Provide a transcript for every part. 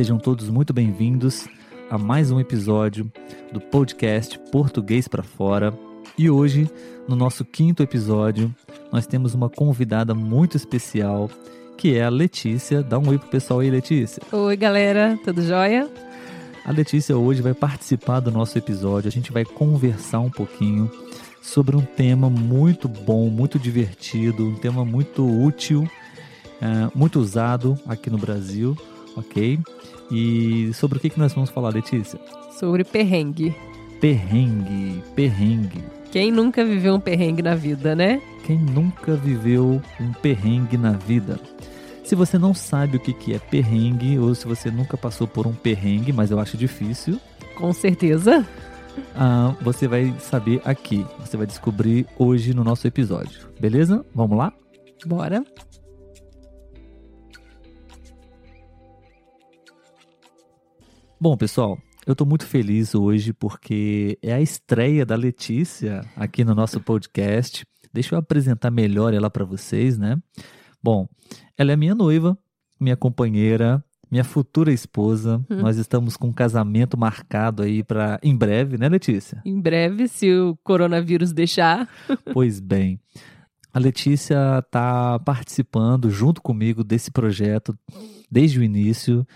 Sejam todos muito bem-vindos a mais um episódio do podcast Português para Fora. E hoje, no nosso quinto episódio, nós temos uma convidada muito especial, que é a Letícia. Dá um oi pro pessoal aí, Letícia. Oi, galera, tudo jóia? A Letícia hoje vai participar do nosso episódio. A gente vai conversar um pouquinho sobre um tema muito bom, muito divertido, um tema muito útil é, muito usado aqui no Brasil, ok? E sobre o que, que nós vamos falar, Letícia? Sobre perrengue. Perrengue, perrengue. Quem nunca viveu um perrengue na vida, né? Quem nunca viveu um perrengue na vida? Se você não sabe o que, que é perrengue, ou se você nunca passou por um perrengue, mas eu acho difícil. Com certeza. Ah, você vai saber aqui. Você vai descobrir hoje no nosso episódio. Beleza? Vamos lá? Bora. Bom, pessoal, eu estou muito feliz hoje porque é a estreia da Letícia aqui no nosso podcast. Deixa eu apresentar melhor ela para vocês, né? Bom, ela é minha noiva, minha companheira, minha futura esposa. Hum. Nós estamos com um casamento marcado aí para em breve, né, Letícia? Em breve, se o coronavírus deixar. pois bem. A Letícia está participando junto comigo desse projeto desde o início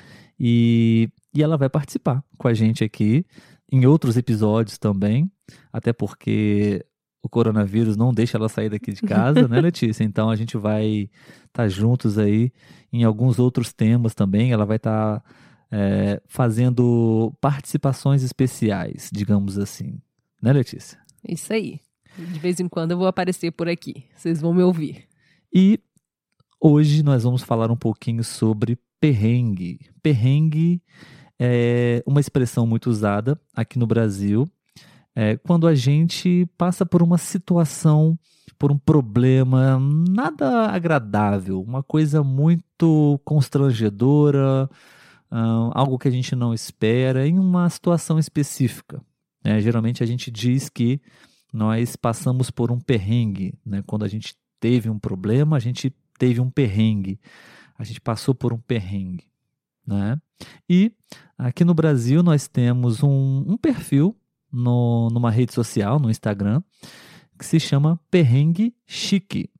e e ela vai participar com a gente aqui em outros episódios também, até porque o coronavírus não deixa ela sair daqui de casa, né, Letícia? Então a gente vai estar tá juntos aí em alguns outros temas também. Ela vai estar tá, é, fazendo participações especiais, digamos assim, né, Letícia? Isso aí. De vez em quando eu vou aparecer por aqui. Vocês vão me ouvir. E hoje nós vamos falar um pouquinho sobre perrengue. Perrengue é uma expressão muito usada aqui no Brasil é, quando a gente passa por uma situação, por um problema nada agradável, uma coisa muito constrangedora, uh, algo que a gente não espera, em uma situação específica. Né? Geralmente a gente diz que nós passamos por um perrengue, né? quando a gente teve um problema, a gente teve um perrengue, a gente passou por um perrengue. Né? E aqui no Brasil nós temos um, um perfil no, numa rede social, no Instagram, que se chama Perrengue Chique.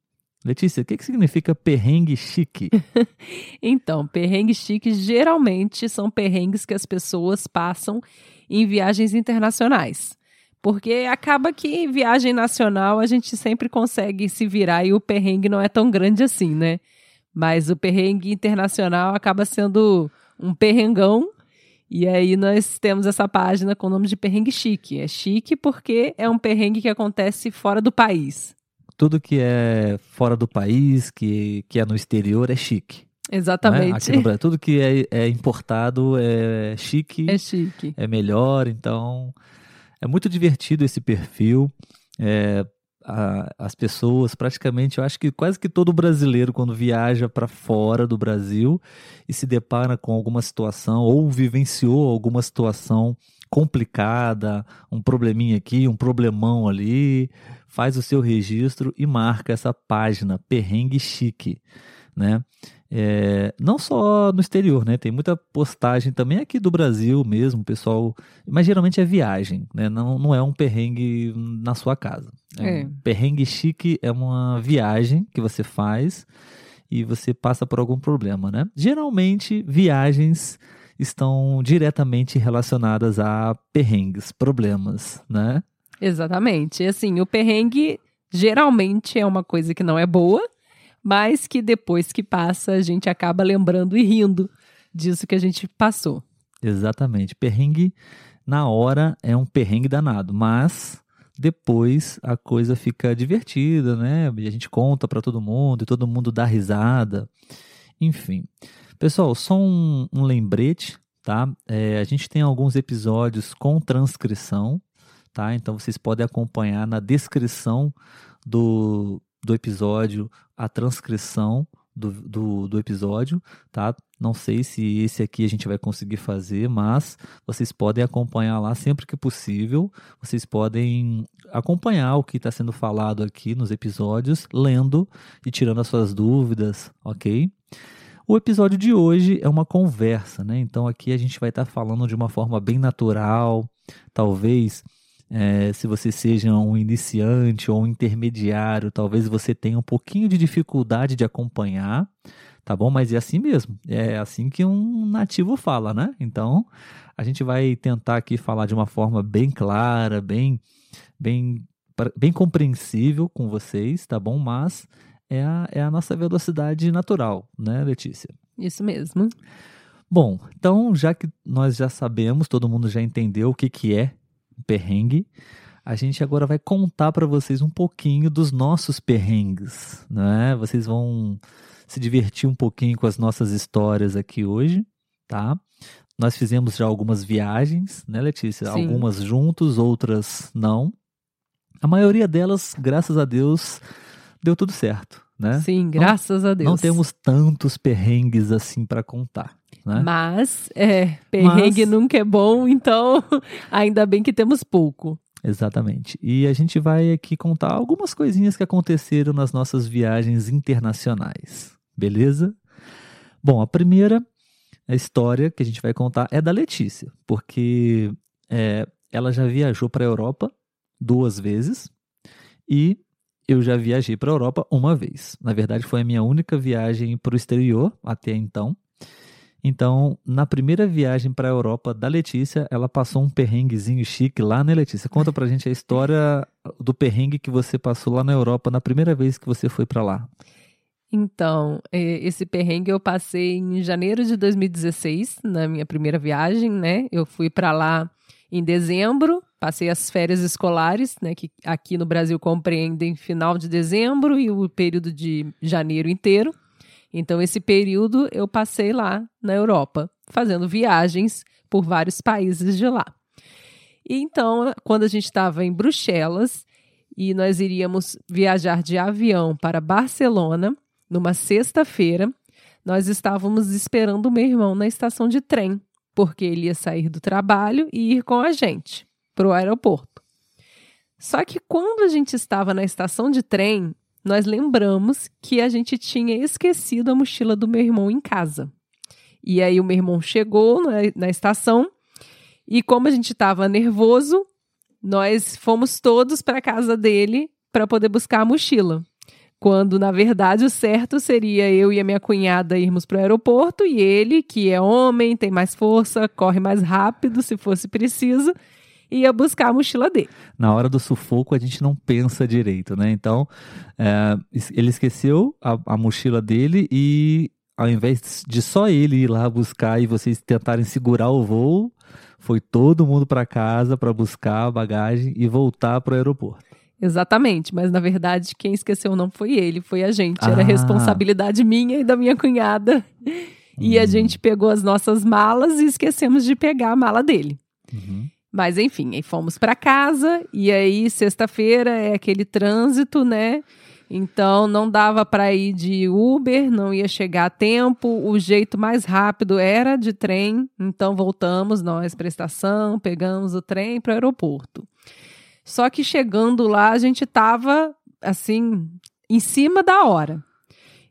Letícia, o que, que significa perrengue chique? então, perrengue chique geralmente são perrengues que as pessoas passam em viagens internacionais. Porque acaba que em viagem nacional a gente sempre consegue se virar e o perrengue não é tão grande assim, né? Mas o perrengue internacional acaba sendo um perrengão. E aí nós temos essa página com o nome de perrengue chique. É chique porque é um perrengue que acontece fora do país. Tudo que é fora do país, que, que é no exterior, é chique. Exatamente. Né? Aqui no Brasil, tudo que é, é importado é chique. É chique. É melhor, então é muito divertido esse perfil. É, a, as pessoas, praticamente, eu acho que quase que todo brasileiro, quando viaja para fora do Brasil e se depara com alguma situação ou vivenciou alguma situação complicada, um probleminha aqui, um problemão ali, faz o seu registro e marca essa página Perrengue Chique, né? É, não só no exterior, né? Tem muita postagem também aqui do Brasil mesmo, pessoal. Mas geralmente é viagem, né? Não, não é um perrengue na sua casa. É, é. Um perrengue chique é uma viagem que você faz e você passa por algum problema, né? Geralmente, viagens estão diretamente relacionadas a perrengues, problemas, né? Exatamente. Assim, o perrengue geralmente é uma coisa que não é boa, mas que depois que passa a gente acaba lembrando e rindo disso que a gente passou. Exatamente. Perrengue na hora é um perrengue danado, mas depois a coisa fica divertida, né? A gente conta para todo mundo e todo mundo dá risada. Enfim. Pessoal, só um, um lembrete, tá? É, a gente tem alguns episódios com transcrição, tá? Então vocês podem acompanhar na descrição do, do episódio a transcrição do, do, do, episódio, tá? Não sei se esse aqui a gente vai conseguir fazer, mas vocês podem acompanhar lá sempre que possível. Vocês podem acompanhar o que está sendo falado aqui nos episódios, lendo e tirando as suas dúvidas, ok? O episódio de hoje é uma conversa, né? Então aqui a gente vai estar tá falando de uma forma bem natural, talvez é, se você seja um iniciante ou um intermediário, talvez você tenha um pouquinho de dificuldade de acompanhar, tá bom? Mas é assim mesmo, é assim que um nativo fala, né? Então, a gente vai tentar aqui falar de uma forma bem clara, bem, bem, bem compreensível com vocês, tá bom? Mas é a, é a nossa velocidade natural, né, Letícia? Isso mesmo. Bom, então já que nós já sabemos, todo mundo já entendeu o que, que é perrengue, a gente agora vai contar para vocês um pouquinho dos nossos perrengues, né? Vocês vão se divertir um pouquinho com as nossas histórias aqui hoje, tá? Nós fizemos já algumas viagens, né, Letícia? Sim. Algumas juntos, outras não. A maioria delas, graças a Deus, deu tudo certo, né? Sim, graças não, a Deus. Não temos tantos perrengues assim para contar. Né? Mas, é, perrengue Mas... nunca é bom, então ainda bem que temos pouco. Exatamente. E a gente vai aqui contar algumas coisinhas que aconteceram nas nossas viagens internacionais. Beleza? Bom, a primeira história que a gente vai contar é da Letícia, porque é, ela já viajou para a Europa duas vezes e eu já viajei para a Europa uma vez. Na verdade, foi a minha única viagem para o exterior até então. Então, na primeira viagem para a Europa da Letícia, ela passou um perrenguezinho chique lá, né, Letícia? Conta pra gente a história do perrengue que você passou lá na Europa na primeira vez que você foi para lá. Então, esse perrengue eu passei em janeiro de 2016, na minha primeira viagem, né? Eu fui para lá em dezembro, passei as férias escolares, né, que aqui no Brasil compreendem final de dezembro e o período de janeiro inteiro. Então, esse período eu passei lá na Europa, fazendo viagens por vários países de lá. E então, quando a gente estava em Bruxelas e nós iríamos viajar de avião para Barcelona, numa sexta-feira, nós estávamos esperando o meu irmão na estação de trem, porque ele ia sair do trabalho e ir com a gente para o aeroporto. Só que quando a gente estava na estação de trem, nós lembramos que a gente tinha esquecido a mochila do meu irmão em casa. E aí o meu irmão chegou na, na estação e como a gente estava nervoso, nós fomos todos para casa dele para poder buscar a mochila. Quando, na verdade, o certo seria eu e a minha cunhada irmos para o aeroporto e ele, que é homem, tem mais força, corre mais rápido se fosse preciso, ia buscar a mochila dele. Na hora do sufoco, a gente não pensa direito, né? Então, é, ele esqueceu a, a mochila dele e ao invés de só ele ir lá buscar e vocês tentarem segurar o voo, foi todo mundo para casa para buscar a bagagem e voltar para o aeroporto. Exatamente, mas na verdade quem esqueceu não foi ele, foi a gente. Ah. Era responsabilidade minha e da minha cunhada. E hum. a gente pegou as nossas malas e esquecemos de pegar a mala dele. Uhum. Mas enfim, aí fomos para casa e aí sexta-feira é aquele trânsito, né? Então não dava para ir de Uber, não ia chegar a tempo. O jeito mais rápido era de trem. Então voltamos nós para a estação, pegamos o trem para o aeroporto. Só que chegando lá a gente estava assim em cima da hora.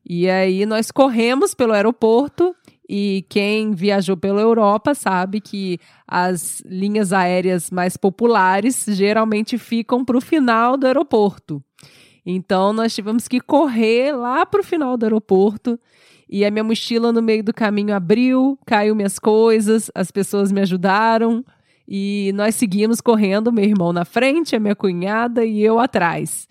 E aí nós corremos pelo aeroporto e quem viajou pela Europa sabe que as linhas aéreas mais populares geralmente ficam para o final do aeroporto. Então nós tivemos que correr lá para o final do aeroporto e a minha mochila no meio do caminho abriu, caiu minhas coisas, as pessoas me ajudaram e nós seguimos correndo, meu irmão na frente, a minha cunhada e eu atrás.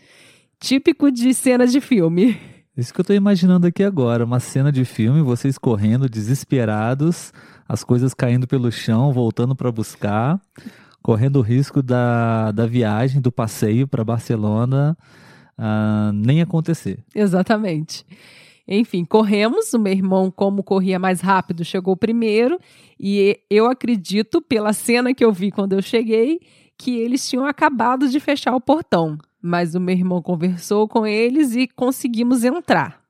Típico de cenas de filme. Isso que eu tô imaginando aqui agora, uma cena de filme, vocês correndo desesperados, as coisas caindo pelo chão, voltando para buscar, correndo o risco da, da viagem, do passeio para Barcelona uh, nem acontecer. Exatamente. Enfim, corremos. O meu irmão, como corria mais rápido, chegou primeiro. E eu acredito, pela cena que eu vi quando eu cheguei, que eles tinham acabado de fechar o portão. Mas o meu irmão conversou com eles e conseguimos entrar.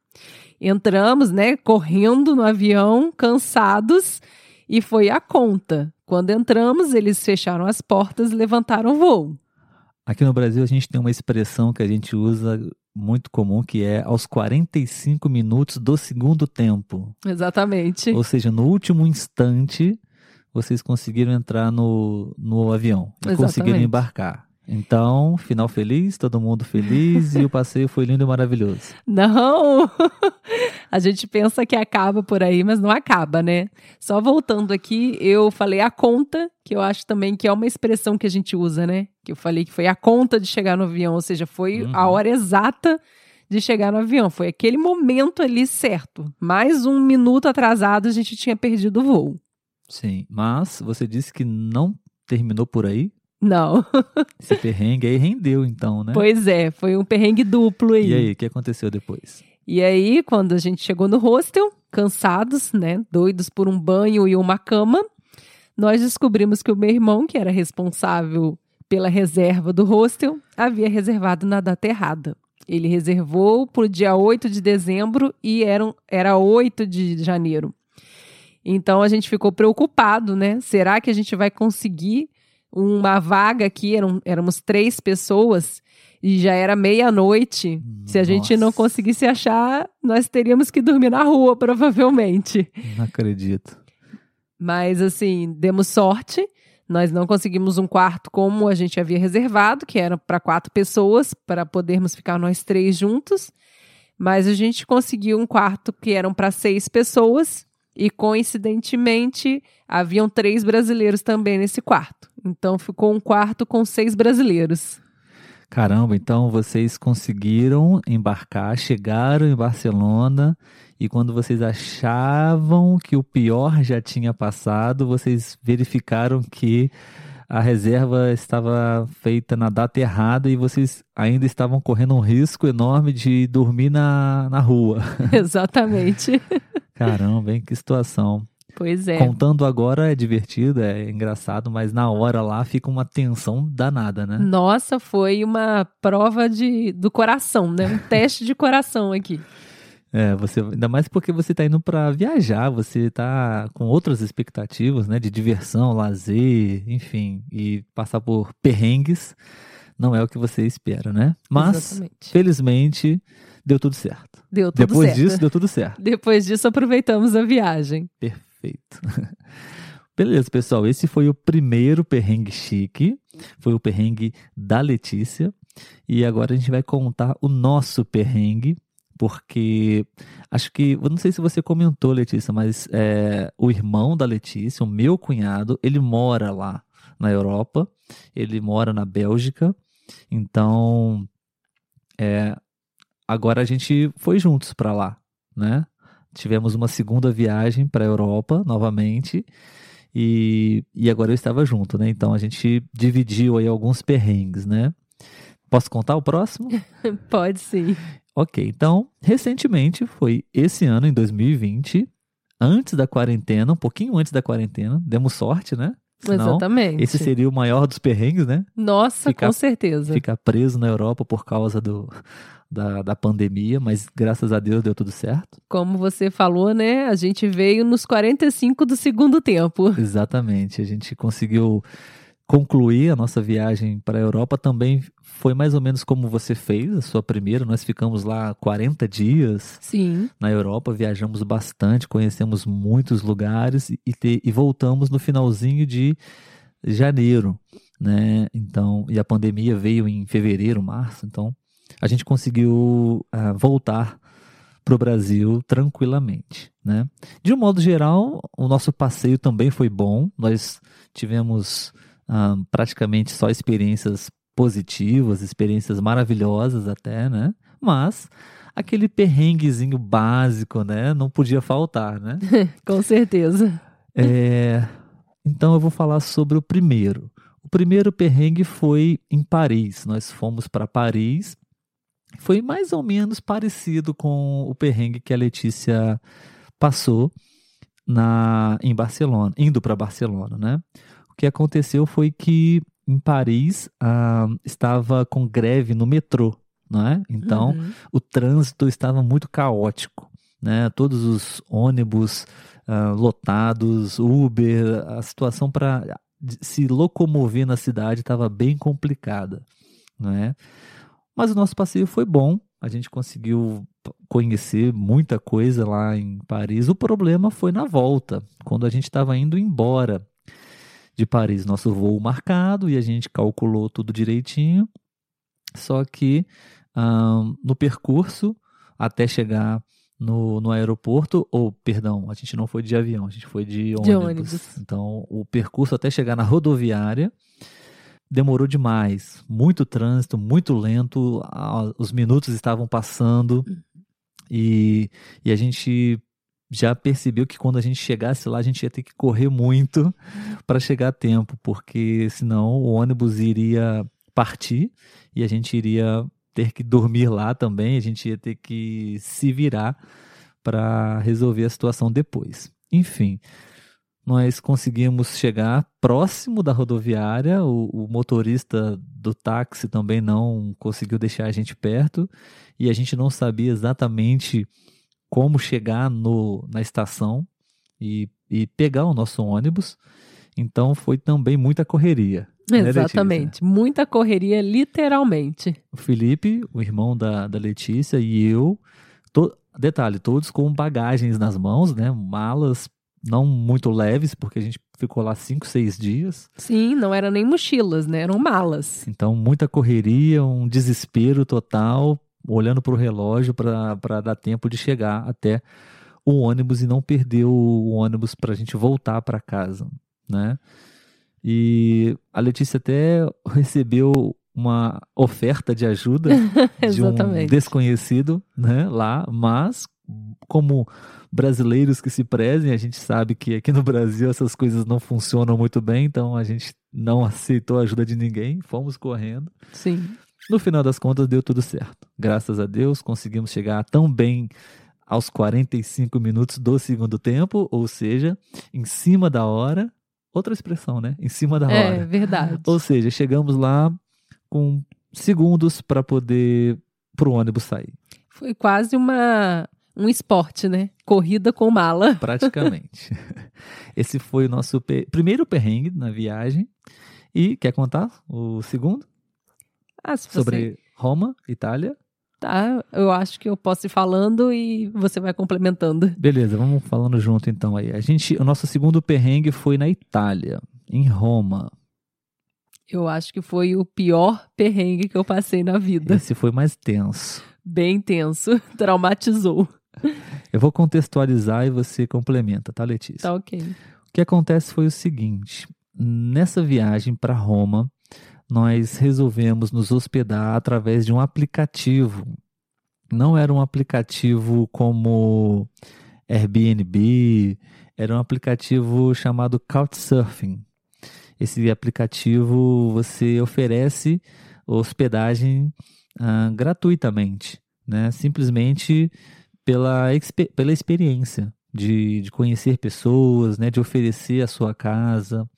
Entramos, né, correndo no avião, cansados, e foi a conta. Quando entramos, eles fecharam as portas e levantaram o voo. Aqui no Brasil a gente tem uma expressão que a gente usa muito comum que é aos 45 minutos do segundo tempo. Exatamente. Ou seja, no último instante vocês conseguiram entrar no, no avião e Exatamente. conseguiram embarcar. Então, final feliz, todo mundo feliz e o passeio foi lindo e maravilhoso. Não! A gente pensa que acaba por aí, mas não acaba, né? Só voltando aqui, eu falei a conta, que eu acho também que é uma expressão que a gente usa, né? Que eu falei que foi a conta de chegar no avião, ou seja, foi Uhum. a hora exata de chegar no avião. Foi aquele momento ali certo. Mais um minuto atrasado, a gente tinha perdido o voo. Sim, mas você disse que não terminou por aí. Não. Esse perrengue aí rendeu, então, né? Pois é, foi um perrengue duplo aí. E aí, o que aconteceu depois? E aí, quando a gente chegou no hostel, cansados, né, doidos por um banho e uma cama, nós descobrimos que o meu irmão, que era responsável pela reserva do hostel, havia reservado na data errada. Ele reservou para o dia 8 de dezembro e era, era 8 de janeiro. Então a gente ficou preocupado, né? Será que a gente vai conseguir uma vaga aqui? Eram, éramos três pessoas e já era meia-noite. Se a gente não conseguisse achar, nós teríamos que dormir na rua, provavelmente. Não acredito. Mas assim, demos sorte. Nós não conseguimos um quarto como a gente havia reservado, que era para quatro pessoas, para podermos ficar nós três juntos. Mas a gente conseguiu um quarto que eram para seis pessoas e coincidentemente haviam três brasileiros também nesse quarto. Então ficou um quarto com seis brasileiros. Caramba, então vocês conseguiram embarcar, chegaram em Barcelona e quando vocês achavam que o pior já tinha passado, vocês verificaram que a reserva estava feita na data errada e vocês ainda estavam correndo um risco enorme de dormir na, na rua. Exatamente. Caramba, hein? Que situação. Pois é. Contando agora é divertido, é engraçado, mas na hora lá fica uma tensão danada, né? Nossa, foi uma prova de, do coração, né? Um teste de coração aqui. É, você, ainda mais porque você está indo para viajar, você está com outras expectativas, né, de diversão, lazer, enfim, e passar por perrengues não é o que você espera, né? Mas, Exatamente. felizmente, deu tudo certo. Deu tudo Depois certo. disso, deu tudo certo. Depois disso, aproveitamos a viagem. Perfeito. Beleza, pessoal, esse foi o primeiro perrengue chique, foi o perrengue da Letícia, e agora a gente vai contar o nosso perrengue, porque acho que, não sei se você comentou, Letícia, mas é, o irmão da Letícia, o meu cunhado, ele mora lá na Europa, ele mora na Bélgica, então é, agora a gente foi juntos para lá, né? Tivemos uma segunda viagem para a Europa novamente e, e agora eu estava junto, né? Então a gente dividiu aí alguns perrengues, né? Posso contar o próximo? Pode sim. Ok, então, recentemente, foi esse ano, em 2020, antes da quarentena, um pouquinho antes da quarentena, demos sorte, né? Senão, Exatamente. esse seria o maior dos perrengues, né? Nossa, ficar- com certeza. Ficar preso na Europa por causa do, da, da pandemia, mas graças a Deus deu tudo certo. Como você falou, né? A gente veio nos 45 do segundo tempo. Exatamente, a gente conseguiu concluir a nossa viagem para a Europa também foi mais ou menos como você fez, a sua primeira. Nós ficamos lá 40 dias Sim, na Europa, viajamos bastante, conhecemos muitos lugares e, te- e voltamos no finalzinho de janeiro, né? Então, e a pandemia veio em fevereiro, março, então a gente conseguiu ah, voltar para o Brasil tranquilamente, né? De um modo geral, o nosso passeio também foi bom. Nós tivemos ah, praticamente só experiências positivas, experiências maravilhosas até, né? Mas aquele perrenguezinho básico, né? Não podia faltar, né? com certeza. É, então eu vou falar sobre o primeiro. O primeiro perrengue foi em Paris. Nós fomos para Paris Foi mais ou menos parecido com o perrengue que a Letícia passou na em Barcelona, indo para Barcelona, né? O que aconteceu foi que em Paris ah, estava com greve no metrô, né? Então Uhum. o trânsito estava muito caótico, né? Todos os ônibus ah, lotados, Uber, a situação para se locomover na cidade estava bem complicada, né? Mas o nosso passeio foi bom, a gente conseguiu conhecer muita coisa lá em Paris. O problema foi na volta, quando a gente estava indo embora de Paris, nosso voo marcado e a gente calculou tudo direitinho. Só que ahn, no percurso até chegar no, no aeroporto, ou perdão, a gente não foi de avião, a gente foi de ônibus. De ônibus. Então o percurso até chegar na rodoviária demorou demais, muito trânsito, muito lento, os minutos estavam passando e, e a gente já percebeu que quando a gente chegasse lá a gente ia ter que correr muito para chegar a tempo, porque senão o ônibus iria partir e a gente iria ter que dormir lá também, a gente ia ter que se virar para resolver a situação depois. Enfim, nós conseguimos chegar próximo da rodoviária, o, o motorista do táxi também não conseguiu deixar a gente perto e a gente não sabia exatamente como chegar no, na estação e, e pegar o nosso ônibus. Então foi também muita correria. né? Exatamente. Muita correria, literalmente. O Felipe, o irmão da, da Letícia, e eu, to- detalhe, todos com bagagens nas mãos, né? Malas não muito leves, porque a gente ficou lá cinco, seis dias. Sim, não eram nem mochilas, né? Eram malas. Então, muita correria, um desespero total, olhando para o relógio para dar tempo de chegar até o ônibus e não perder o ônibus para a gente voltar para casa, né? E a Letícia até recebeu uma oferta de ajuda de um desconhecido, né, lá, mas como brasileiros que se prezem, a gente sabe que aqui no Brasil essas coisas não funcionam muito bem, então a gente não aceitou a ajuda de ninguém, fomos correndo. Sim. No final das contas deu tudo certo. Graças a Deus conseguimos chegar tão bem aos 45 minutos do segundo tempo, ou seja, em cima da hora. Outra expressão, né? Em cima da É, hora. verdade. Ou seja, chegamos lá com segundos para poder pro ônibus sair, Foi quase uma um esporte, né? Corrida com mala. praticamente. Esse foi o nosso pe- primeiro perrengue na viagem. E quer contar o segundo Ah, você sobre Roma, Itália? tá, eu acho que eu posso ir falando e você vai complementando. Beleza, vamos falando junto então aí. A gente, o nosso segundo perrengue foi na Itália, em Roma. Eu acho que foi o pior perrengue que eu passei na vida. Esse foi mais tenso. Bem tenso, traumatizou. Eu vou contextualizar e você complementa, tá, Letícia? Tá ok. O que acontece foi o seguinte: nessa viagem para Roma, nós resolvemos nos hospedar através de um aplicativo. Não era um aplicativo como Airbnb, era um aplicativo chamado Couchsurfing. Esse aplicativo você oferece hospedagem ah, gratuitamente, né? Simplesmente pela, pela experiência de, de conhecer pessoas, né? De oferecer a sua casa,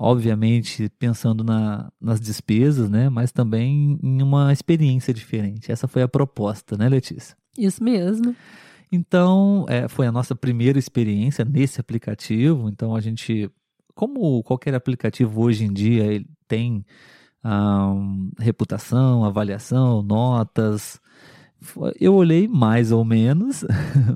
obviamente pensando na, nas despesas, né? Mas também em uma experiência diferente. Essa foi a proposta, né, Letícia? Isso mesmo. Então, é, foi a nossa primeira experiência nesse aplicativo. Então, a gente, como qualquer aplicativo hoje em dia, ele tem ah, reputação, avaliação, notas. Eu olhei mais ou menos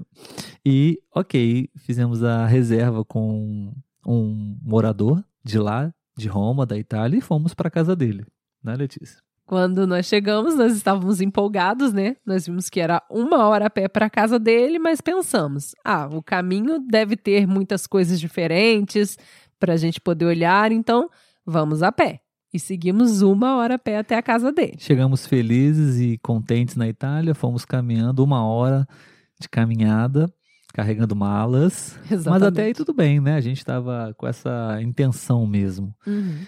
e, ok, fizemos a reserva com um morador de lá, de Roma, da Itália, e fomos para casa dele, né, Letícia? Quando nós chegamos, nós estávamos empolgados, né? Nós vimos que era uma hora a pé para a casa dele, mas pensamos: ah, o caminho deve ter muitas coisas diferentes para a gente poder olhar, então vamos a pé. E seguimos uma hora a pé até a casa dele. Chegamos felizes e contentes na Itália, fomos caminhando uma hora de caminhada, carregando malas. Exatamente. Mas até aí tudo bem, né? A gente estava com essa intenção mesmo. Uhum.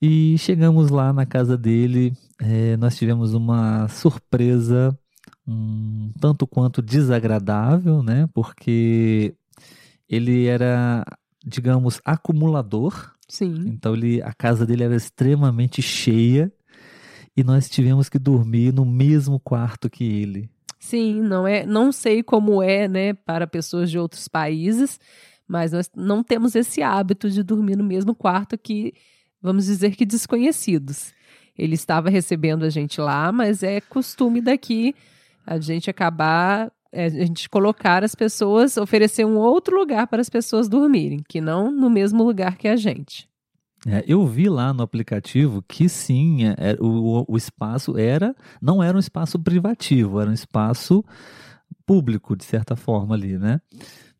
E chegamos lá na casa dele, é, nós tivemos uma surpresa um tanto quanto desagradável, né? Porque ele era, digamos, acumulador. Sim. Então ele, a casa dele era extremamente cheia e nós tivemos que dormir no mesmo quarto que ele. Sim, não é, não sei como é, né, para pessoas de outros países, mas nós não temos esse hábito de dormir no mesmo quarto que, vamos dizer que desconhecidos. Ele estava recebendo a gente lá, mas é costume daqui a gente acabar, é, a gente colocar as pessoas, oferecer um outro lugar para as pessoas dormirem, que não no mesmo lugar que a gente. É, eu vi lá no aplicativo que sim, é, é, o, o espaço era, não era um espaço privativo, era um espaço público, de certa forma ali, né?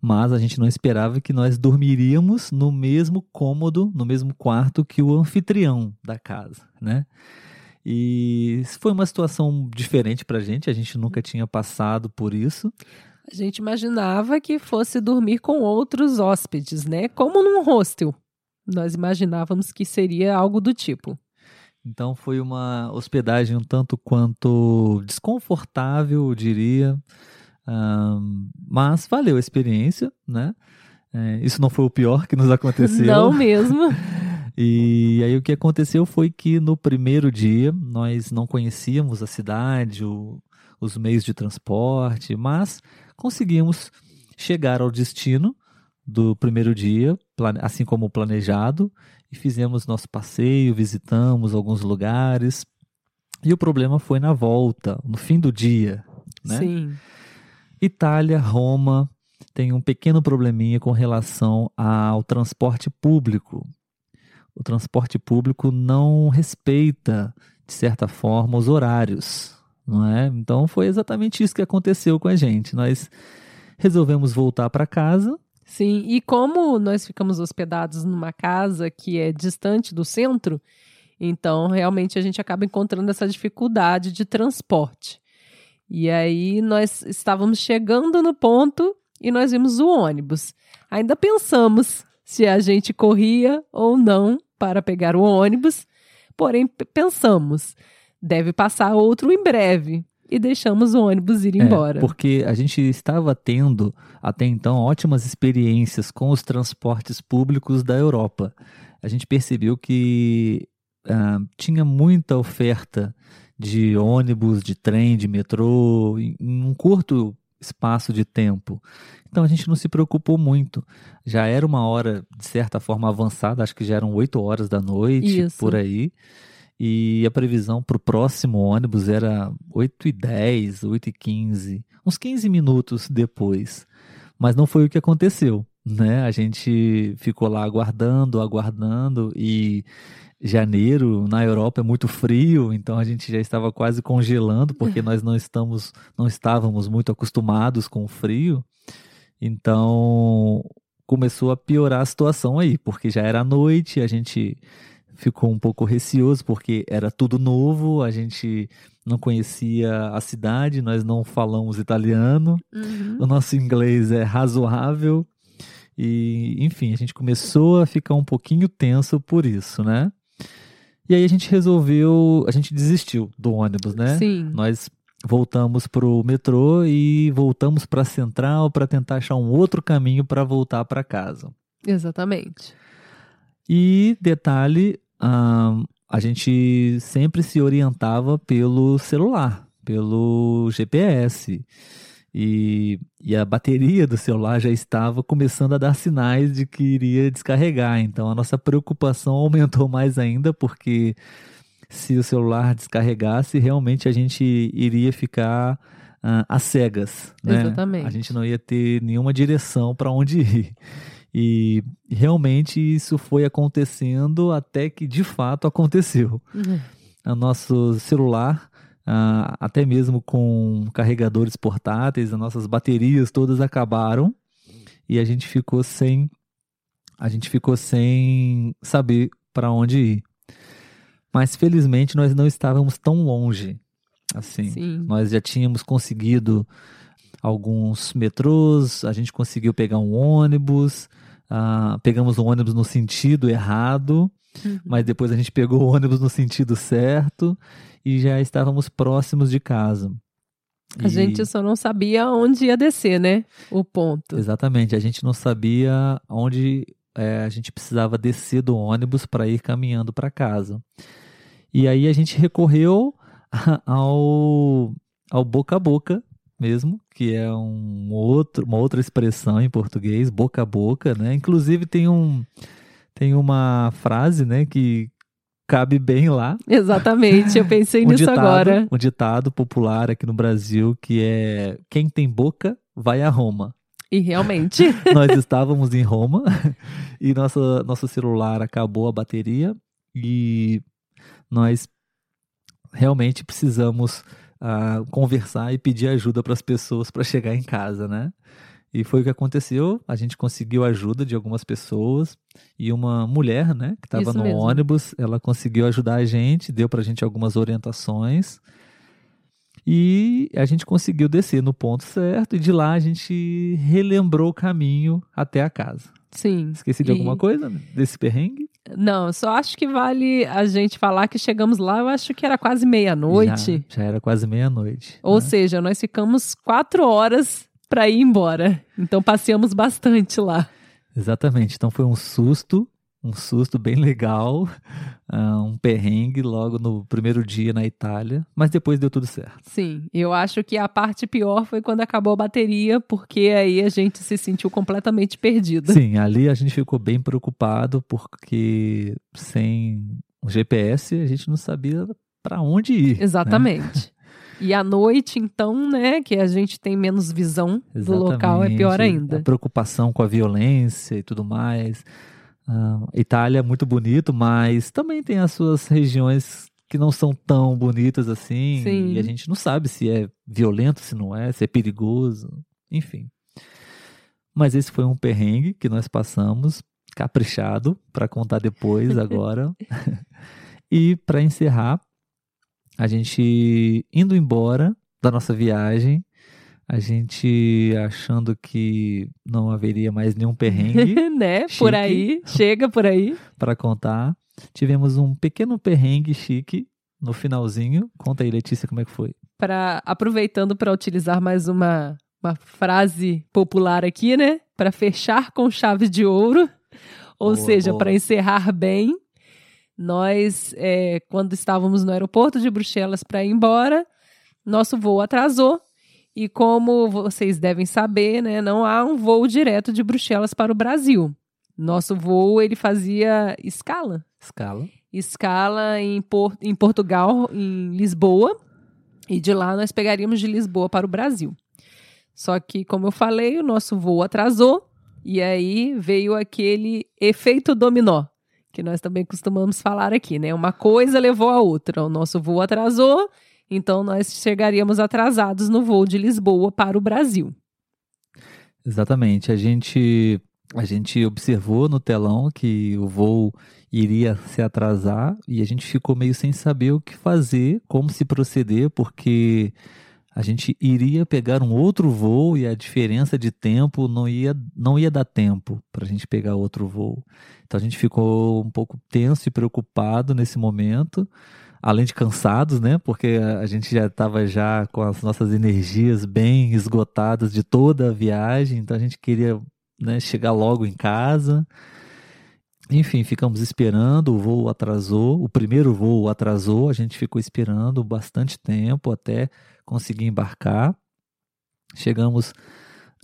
Mas a gente não esperava que nós dormiríamos no mesmo cômodo, no mesmo quarto que o anfitrião da casa, né? E foi uma situação diferente pra gente, a gente nunca tinha passado por isso. A gente imaginava que fosse dormir com outros hóspedes, né? Como num hostel. Nós imaginávamos que seria algo do tipo. Então foi uma hospedagem um tanto quanto desconfortável, eu diria. Um, mas valeu a experiência, né? É, isso não foi o pior que nos aconteceu. Não mesmo. e aí o que aconteceu foi que no primeiro dia nós não conhecíamos a cidade, o, os meios de transporte, mas conseguimos chegar ao destino do primeiro dia, assim como planejado, e fizemos nosso passeio, visitamos alguns lugares. E o problema foi na volta, no fim do dia, né? Sim. Itália, Roma, tem um pequeno probleminha com relação ao transporte público. O transporte público não respeita, de certa forma, os horários, não é? Então foi exatamente isso que aconteceu com a gente. Nós resolvemos voltar para casa Sim, e como nós ficamos hospedados numa casa que é distante do centro, então realmente a gente acaba encontrando essa dificuldade de transporte. E aí nós estávamos chegando no ponto e nós vimos o ônibus. Ainda pensamos se a gente corria ou não para pegar o ônibus, porém pensamos, deve passar outro em breve e deixamos o ônibus ir é, embora. Porque a gente estava tendo até então ótimas experiências com os transportes públicos da Europa. A gente percebeu que uh, tinha muita oferta de ônibus, de trem, de metrô, em um curto espaço de tempo. Então a gente não se preocupou muito. Já era uma hora, de certa forma, avançada, acho que já eram 8 horas da noite, Isso. por aí. E a previsão para o próximo ônibus era 8 e 10, 8 e 15, uns 15 minutos depois. Mas não foi o que aconteceu, né? A gente ficou lá aguardando, aguardando e janeiro na Europa é muito frio, então a gente já estava quase congelando porque nós não estamos, não estávamos muito acostumados com o frio. Então começou a piorar a situação aí, porque já era noite, a gente ficou um pouco receoso porque era tudo novo, a gente não conhecia a cidade, nós não falamos italiano, uhum. o nosso inglês é razoável e, enfim, a gente começou a ficar um pouquinho tenso por isso, né? E aí a gente resolveu, a gente desistiu do ônibus, né? Sim. Nós voltamos pro metrô e voltamos para a central para tentar achar um outro caminho para voltar para casa. Exatamente. E detalhe, a gente sempre se orientava pelo celular, pelo GPS. E, e, a bateria do celular já estava começando a dar sinais de que iria descarregar. Então a nossa preocupação aumentou mais ainda, porque se o celular descarregasse, realmente a gente iria ficar uh, às cegas. Né? Exatamente. A gente não ia ter nenhuma direção para onde ir. E realmente isso foi acontecendo até que de fato aconteceu. Uhum. O nosso celular, uh, até mesmo com carregadores portáteis, as nossas baterias todas acabaram e a gente ficou sem a gente ficou sem saber para onde ir. Mas felizmente nós não estávamos tão longe. Assim, Sim. nós já tínhamos conseguido alguns metrôs, a gente conseguiu pegar um ônibus, uh, pegamos um ônibus no sentido errado Uhum. mas depois a gente pegou o ônibus no sentido certo e já estávamos próximos de casa. A E- gente só não sabia onde ia descer, né? O ponto. Exatamente, a gente não sabia onde é, a gente precisava descer do ônibus para ir caminhando para casa. E aí a gente recorreu ao, ao boca a boca mesmo, que é um outro, uma outra expressão em português, boca a boca, né? Inclusive tem um tem uma frase, né, que cabe bem lá, Exatamente, eu pensei um nisso ditado, agora. um ditado popular aqui no Brasil que é quem tem boca vai a Roma. E realmente, Nós estávamos em Roma e nossa, nosso celular acabou a bateria e nós realmente precisamos ah, conversar e pedir ajuda para as pessoas para chegar em casa, né? E foi o que aconteceu. A gente conseguiu ajuda de algumas pessoas e uma mulher, né, que estava no mesmo. ônibus, ela conseguiu ajudar a gente, deu para a gente algumas orientações. E a gente conseguiu descer no ponto certo e de lá a gente relembrou o caminho até a casa. sim. Esqueci de E- alguma coisa desse perrengue? Não, só acho que vale a gente falar que chegamos lá, eu acho que era quase meia-noite. Já, já era quase meia-noite. Ou né? seja, nós ficamos quatro horas para ir embora. Então passeamos bastante lá. Exatamente. Então foi um susto, um susto bem legal, ah, um perrengue logo no primeiro dia na Itália, mas depois deu tudo certo. Sim, eu acho que a parte pior foi quando acabou a bateria, porque aí a gente se sentiu completamente perdido. Sim, ali a gente ficou bem preocupado porque sem o GPS a gente não sabia para onde ir. né? Exatamente. E à noite, então, né, que a gente tem menos visão do local, é pior Exatamente. ainda. A preocupação com a violência e tudo mais. Ah, Itália é muito bonito, mas também tem as suas regiões que não são tão bonitas assim. Sim. E a gente não sabe se é violento, se não é, se é perigoso. Enfim. Mas esse foi um perrengue que nós passamos, caprichado, para contar depois agora. e para encerrar, a gente indo embora da nossa viagem, a gente achando que não haveria mais nenhum perrengue né, Chique. por aí, chega por aí. para contar, tivemos um pequeno perrengue chique no finalzinho. Conta aí, Letícia, como é que foi? Para aproveitando para utilizar mais uma, uma frase popular aqui, né? Para fechar com chave de ouro, ou Boa, seja, para encerrar bem. Nós, é, quando estávamos no aeroporto de Bruxelas para ir embora, nosso voo atrasou. E como vocês devem saber, né, não há um voo direto de Bruxelas para o Brasil. Nosso voo ele fazia escala Escala. escala em, Por- em Portugal, em Lisboa, e de lá nós pegaríamos de Lisboa para o Brasil. Só que, como eu falei, o nosso voo atrasou, e aí veio aquele efeito dominó, que nós também costumamos falar aqui, né? Uma coisa levou a outra. O nosso voo atrasou, então nós chegaríamos atrasados no voo de Lisboa para o Brasil. Exatamente. A gente, a gente observou no telão que o voo iria se atrasar e a gente ficou meio sem saber o que fazer, como se proceder, porque a gente iria pegar um outro voo e a diferença de tempo não ia, não ia dar tempo para a gente pegar outro voo. Então a gente ficou um pouco tenso e preocupado nesse momento. Além de cansados, né? Porque a gente já estava já com as nossas energias bem esgotadas de toda a viagem, então a gente queria né, chegar logo em casa. Enfim, ficamos esperando, o voo atrasou, o primeiro voo atrasou, a gente ficou esperando bastante tempo até conseguir embarcar. Chegamos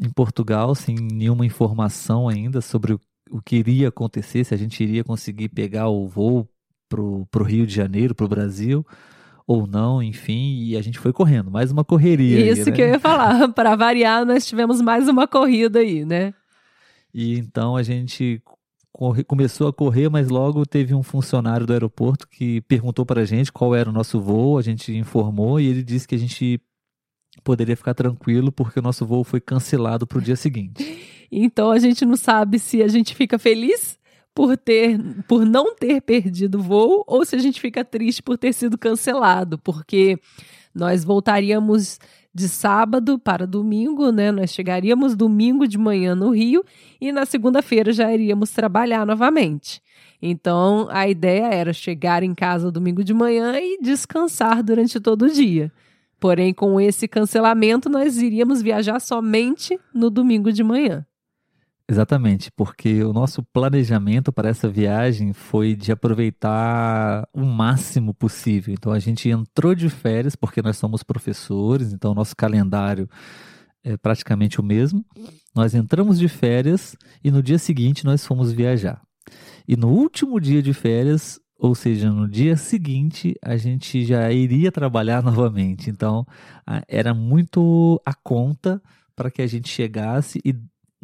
em Portugal sem nenhuma informação ainda sobre o, o que iria acontecer, se a gente iria conseguir pegar o voo para o Rio de Janeiro, para o Brasil, ou não, enfim, e a gente foi correndo, mais uma correria. aí, Isso né? que eu ia falar. Para variar, nós tivemos mais uma corrida aí, né? E então a gente corre- começou a correr, mas logo teve um funcionário do aeroporto que perguntou para a gente qual era o nosso voo, a gente informou e ele disse que a gente poderia ficar tranquilo porque o nosso voo foi cancelado para o dia seguinte. Então a gente não sabe se a gente fica feliz por ter por não ter perdido o voo ou se a gente fica triste por ter sido cancelado, porque nós voltaríamos de sábado para domingo, né? Nós chegaríamos domingo de manhã no Rio e na segunda-feira já iríamos trabalhar novamente. Então, a ideia era chegar em casa domingo de manhã e descansar durante todo o dia. Porém, com esse cancelamento, nós iríamos viajar somente no domingo de manhã. Exatamente, porque o nosso planejamento para essa viagem foi de aproveitar o máximo possível. Então a gente entrou de férias, porque nós somos professores, então o nosso calendário é praticamente o mesmo. Nós entramos de férias e no dia seguinte nós fomos viajar. E no último dia de férias, ou seja, no dia seguinte, a gente já iria trabalhar novamente. Então era muito a conta para que a gente chegasse e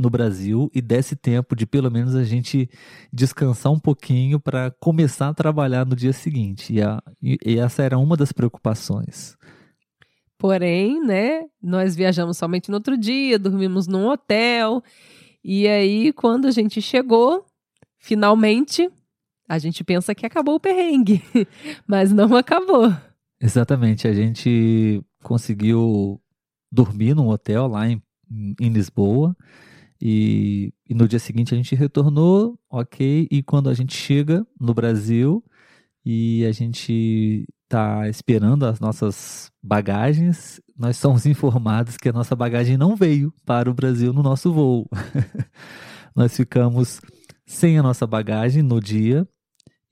no Brasil e desse tempo de pelo menos a gente descansar um pouquinho para começar a trabalhar no dia seguinte. E, a, e essa era uma das preocupações. Porém, né, nós viajamos somente no outro dia, dormimos num hotel. E aí, quando a gente chegou, finalmente, a gente pensa que acabou o perrengue, mas não acabou. Exatamente, a gente conseguiu dormir num hotel lá em, em Lisboa. E, e, no dia seguinte a gente retornou, ok. E quando a gente chega no Brasil e a gente está esperando as nossas bagagens, nós somos informados que a nossa bagagem não veio para o Brasil no nosso voo. nós ficamos sem a nossa bagagem no dia.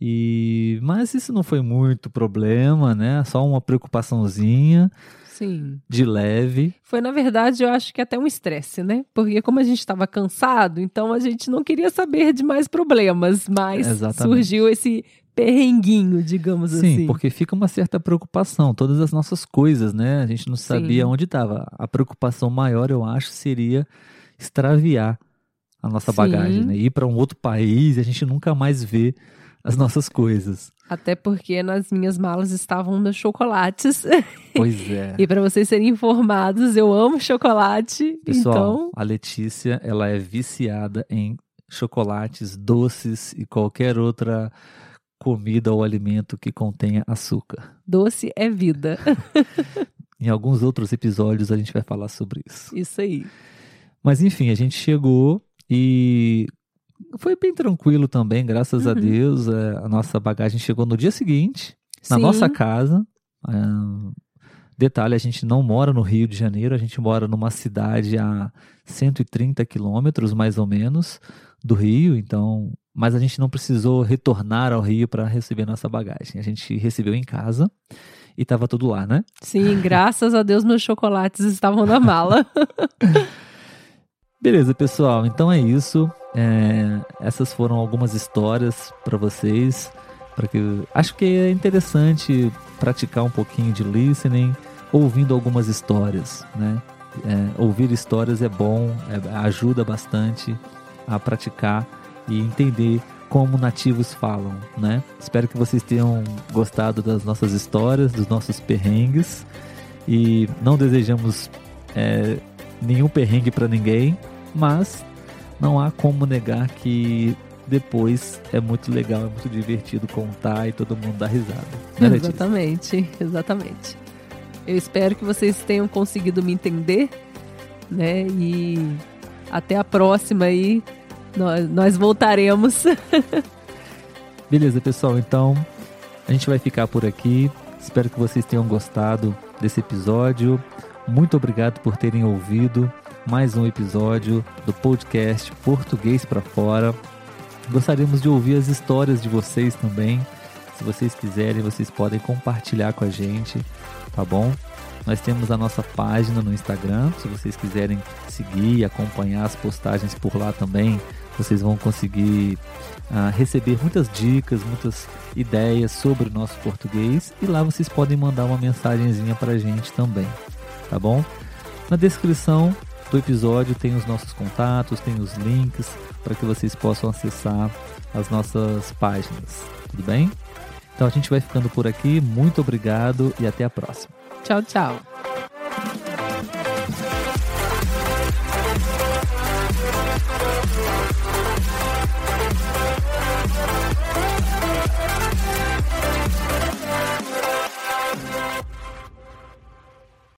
E mas isso não foi muito problema, né? Só uma preocupaçãozinha. Sim. de leve. Foi, na verdade, eu acho que até um estresse, né? Porque como a gente estava cansado, então a gente não queria saber de mais problemas, mas Exatamente. surgiu esse perrenguinho, digamos Sim, assim. Sim, porque fica uma certa preocupação, todas as nossas coisas, né? A gente não sabia Sim. onde estava. A preocupação maior, eu acho, seria extraviar a nossa Sim. bagagem, né? Ir para um outro país e a gente nunca mais ver as nossas coisas. Até porque nas minhas malas estavam meus chocolates. Pois é. e para vocês serem informados, eu amo chocolate. Pessoal, então... a Letícia, ela é viciada em chocolates, doces e qualquer outra comida ou alimento que contenha açúcar. Doce é vida. em alguns outros episódios a gente vai falar sobre isso. Isso aí. Mas enfim, a gente chegou e foi bem tranquilo também, graças uhum. a Deus. É, a nossa bagagem chegou no dia seguinte, na Sim. nossa casa. É, detalhe, a gente não mora no Rio de Janeiro, a gente mora numa cidade a 130 quilômetros, mais ou menos, do Rio. Então, mas a gente não precisou retornar ao Rio para receber nossa bagagem. A gente recebeu em casa e estava tudo lá, né? Sim, graças a Deus meus chocolates estavam na mala. Beleza, pessoal. Então é isso. É, essas foram algumas histórias para vocês. Para que acho que é interessante praticar um pouquinho de listening, ouvindo algumas histórias, né? É, ouvir histórias é bom, é, ajuda bastante a praticar e entender como nativos falam, né? Espero que vocês tenham gostado das nossas histórias, dos nossos perrengues e não desejamos é, nenhum perrengue para ninguém, mas não há como negar que depois é muito legal, é muito divertido contar e todo mundo dá risada. Né, exatamente, exatamente. Eu espero que vocês tenham conseguido me entender, né? E até a próxima aí, nós, nós voltaremos. Beleza, pessoal, então a gente vai ficar por aqui. Espero que vocês tenham gostado desse episódio. Muito obrigado por terem ouvido mais um episódio do podcast Português para Fora. Gostaríamos de ouvir as histórias de vocês também. Se vocês quiserem, vocês podem compartilhar com a gente, tá bom? Nós temos a nossa página no Instagram. Se vocês quiserem seguir e acompanhar as postagens por lá também, vocês vão conseguir uh, receber muitas dicas, muitas ideias sobre o nosso português. E lá vocês podem mandar uma mensagenzinha para a gente também, tá bom? Na descrição do episódio tem os nossos contatos, tem os links para que vocês possam acessar as nossas páginas. Tudo bem? Então a gente vai ficando por aqui. Muito obrigado e até a próxima. Tchau, tchau.